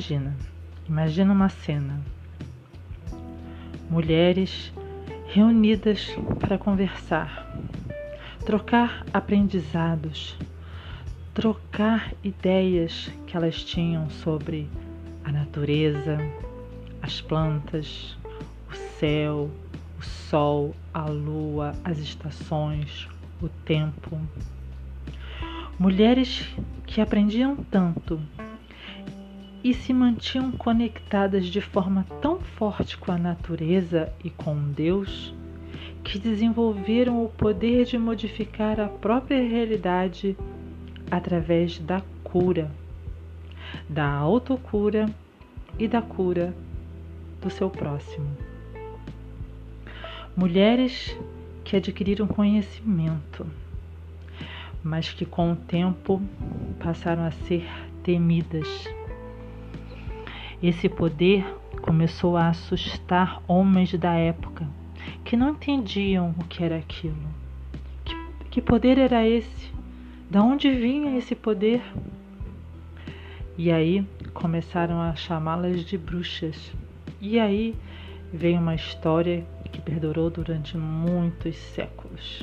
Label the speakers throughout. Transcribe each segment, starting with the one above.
Speaker 1: Imagina, imagina uma cena. Mulheres reunidas para conversar, trocar aprendizados, trocar ideias que elas tinham sobre a natureza, as plantas, o céu, o sol, a lua, as estações, o tempo. Mulheres que aprendiam tanto e se mantinham conectadas de forma tão forte com a natureza e com Deus que desenvolveram o poder de modificar a própria realidade através da cura, da autocura e da cura do seu próximo. Mulheres que adquiriram conhecimento, mas que com o tempo passaram a ser temidas esse poder começou a assustar homens da época que não entendiam o que era aquilo. Que, que poder era esse? De onde vinha esse poder? E aí começaram a chamá-las de bruxas. E aí veio uma história que perdurou durante muitos séculos.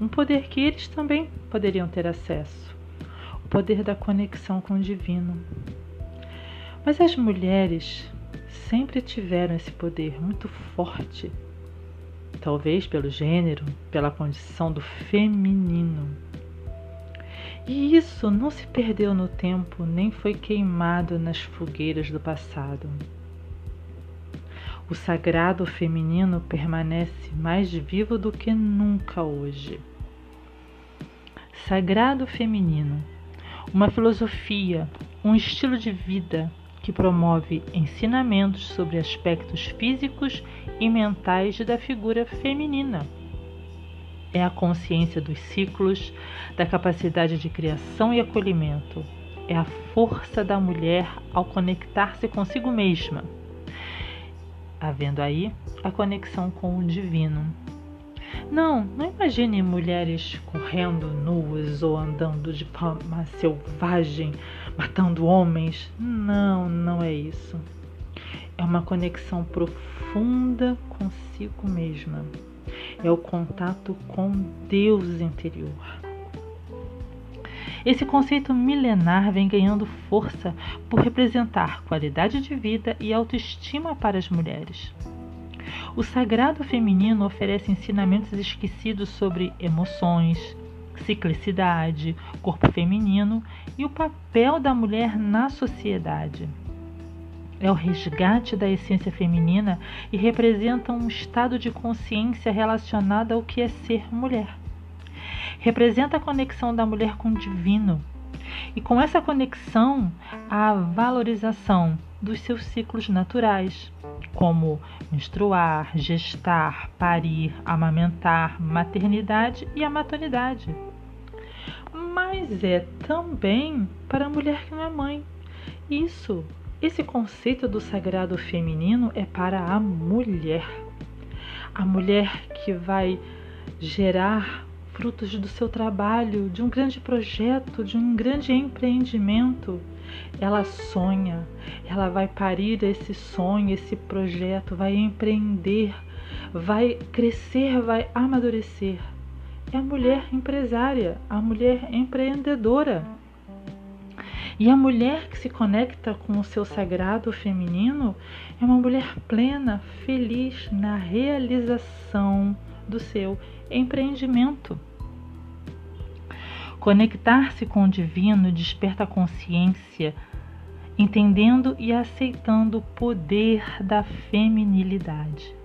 Speaker 1: Um poder que eles também poderiam ter acesso o poder da conexão com o divino. Mas as mulheres sempre tiveram esse poder muito forte, talvez pelo gênero, pela condição do feminino. E isso não se perdeu no tempo, nem foi queimado nas fogueiras do passado. O sagrado feminino permanece mais vivo do que nunca hoje. Sagrado feminino, uma filosofia, um estilo de vida, que promove ensinamentos sobre aspectos físicos e mentais da figura feminina. É a consciência dos ciclos, da capacidade de criação e acolhimento. É a força da mulher ao conectar-se consigo mesma, havendo aí a conexão com o divino. Não, não imagine mulheres correndo nuas ou andando de forma selvagem matando homens. Não, não é isso. É uma conexão profunda consigo mesma. É o contato com Deus interior. Esse conceito milenar vem ganhando força por representar qualidade de vida e autoestima para as mulheres. O sagrado feminino oferece ensinamentos esquecidos sobre emoções, ciclicidade, corpo feminino e o papel da mulher na sociedade. É o resgate da essência feminina e representa um estado de consciência relacionado ao que é ser mulher. Representa a conexão da mulher com o divino. E com essa conexão, a valorização dos seus ciclos naturais, como menstruar, gestar, parir, amamentar, maternidade e a maternidade mas é também para a mulher que não é mãe. Isso, esse conceito do sagrado feminino é para a mulher. A mulher que vai gerar frutos do seu trabalho, de um grande projeto, de um grande empreendimento. Ela sonha, ela vai parir esse sonho, esse projeto, vai empreender, vai crescer, vai amadurecer é a mulher empresária, a mulher empreendedora. E a mulher que se conecta com o seu sagrado feminino é uma mulher plena, feliz na realização do seu empreendimento. Conectar-se com o divino desperta a consciência, entendendo e aceitando o poder da feminilidade.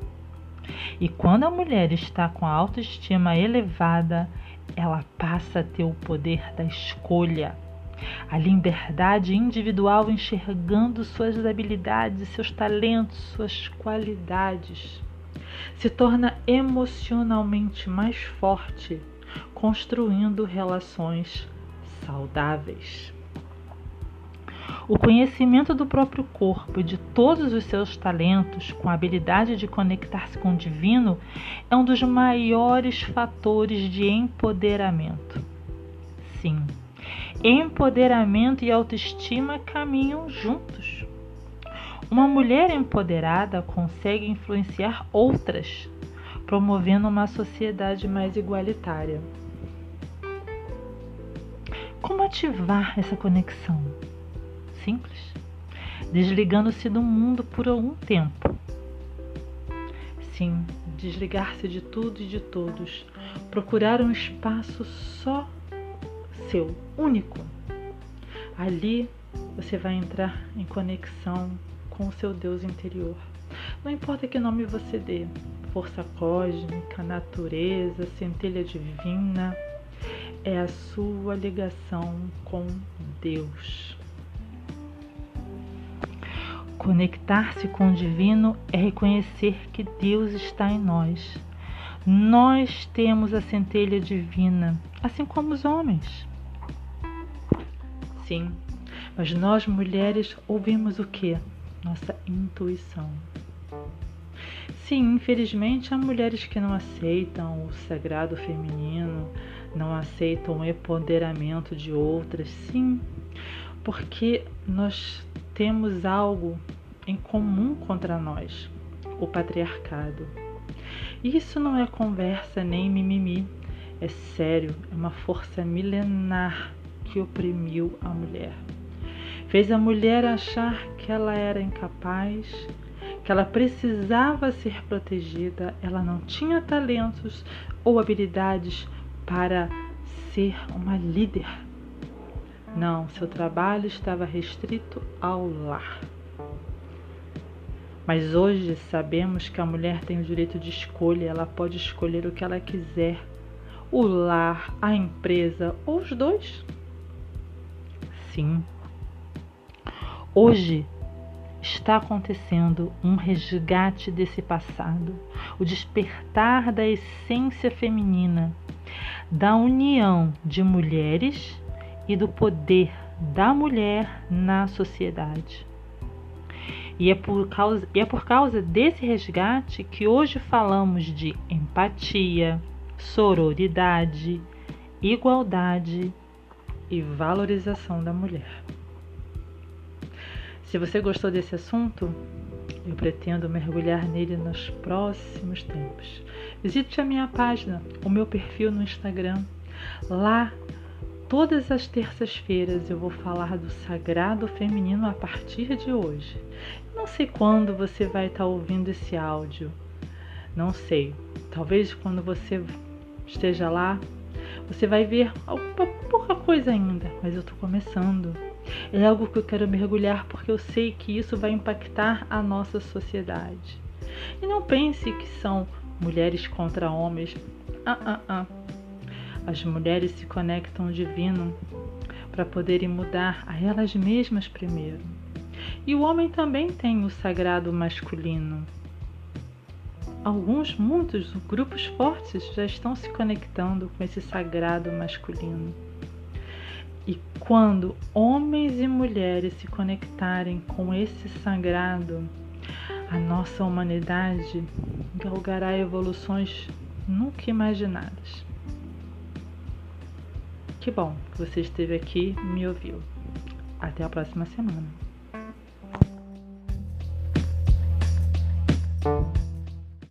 Speaker 1: E quando a mulher está com a autoestima elevada, ela passa a ter o poder da escolha, a liberdade individual enxergando suas habilidades, seus talentos, suas qualidades. Se torna emocionalmente mais forte, construindo relações saudáveis. O conhecimento do próprio corpo e de todos os seus talentos, com a habilidade de conectar-se com o divino, é um dos maiores fatores de empoderamento. Sim, Empoderamento e autoestima caminham juntos. Uma mulher empoderada consegue influenciar outras, promovendo uma sociedade mais igualitária. Como ativar essa conexão? Simples. Desligando-se do mundo por algum tempo. Sim, desligar-se de tudo e de todos. Procurar um espaço só seu, único. Ali você vai entrar em conexão com o seu Deus interior. Não importa que nome você dê, força cósmica, natureza, centelha divina, é a sua ligação com Deus. Conectar-se com o divino é reconhecer que Deus está em nós. Nós temos a centelha divina, assim como os homens. Sim, mas nós mulheres ouvimos o que? nossa intuição. Sim, infelizmente há mulheres que não aceitam o sagrado feminino, não aceitam o empoderamento de outras, sim, porque nós temos algo em comum contra nós, o patriarcado. Isso não é conversa nem mimimi, é sério, é uma força milenar que oprimiu a mulher. Fez a mulher achar que ela era incapaz, que ela precisava ser protegida, ela não tinha talentos ou habilidades para ser uma líder. Não, seu trabalho estava restrito ao lar. Mas hoje sabemos que a mulher tem o direito de escolha, ela pode escolher o que ela quiser: o lar, a empresa ou os dois. Sim, Hoje está acontecendo um resgate desse passado, o despertar da essência feminina, da união de mulheres e do poder da mulher na sociedade. E é por causa, é por causa desse resgate que hoje falamos de empatia, sororidade, igualdade e valorização da mulher. Se você gostou desse assunto, eu pretendo mergulhar nele nos próximos tempos. Visite a minha página, o meu perfil no Instagram. Lá, todas as terças-feiras, eu vou falar do sagrado feminino a partir de hoje. Não sei quando você vai estar ouvindo esse áudio. Não sei. Talvez quando você esteja lá, você vai ver alguma pouca coisa ainda, mas eu estou começando. É algo que eu quero mergulhar porque eu sei que isso vai impactar a nossa sociedade. E não pense que são mulheres contra homens. Ah, ah, ah. As mulheres se conectam ao divino para poderem mudar a elas mesmas primeiro. E o homem também tem o sagrado masculino. Alguns, muitos grupos fortes já estão se conectando com esse sagrado masculino. E quando homens e mulheres se conectarem com esse sagrado, a nossa humanidade galgará evoluções nunca imaginadas. Que bom que você esteve aqui e me ouviu. Até a próxima semana.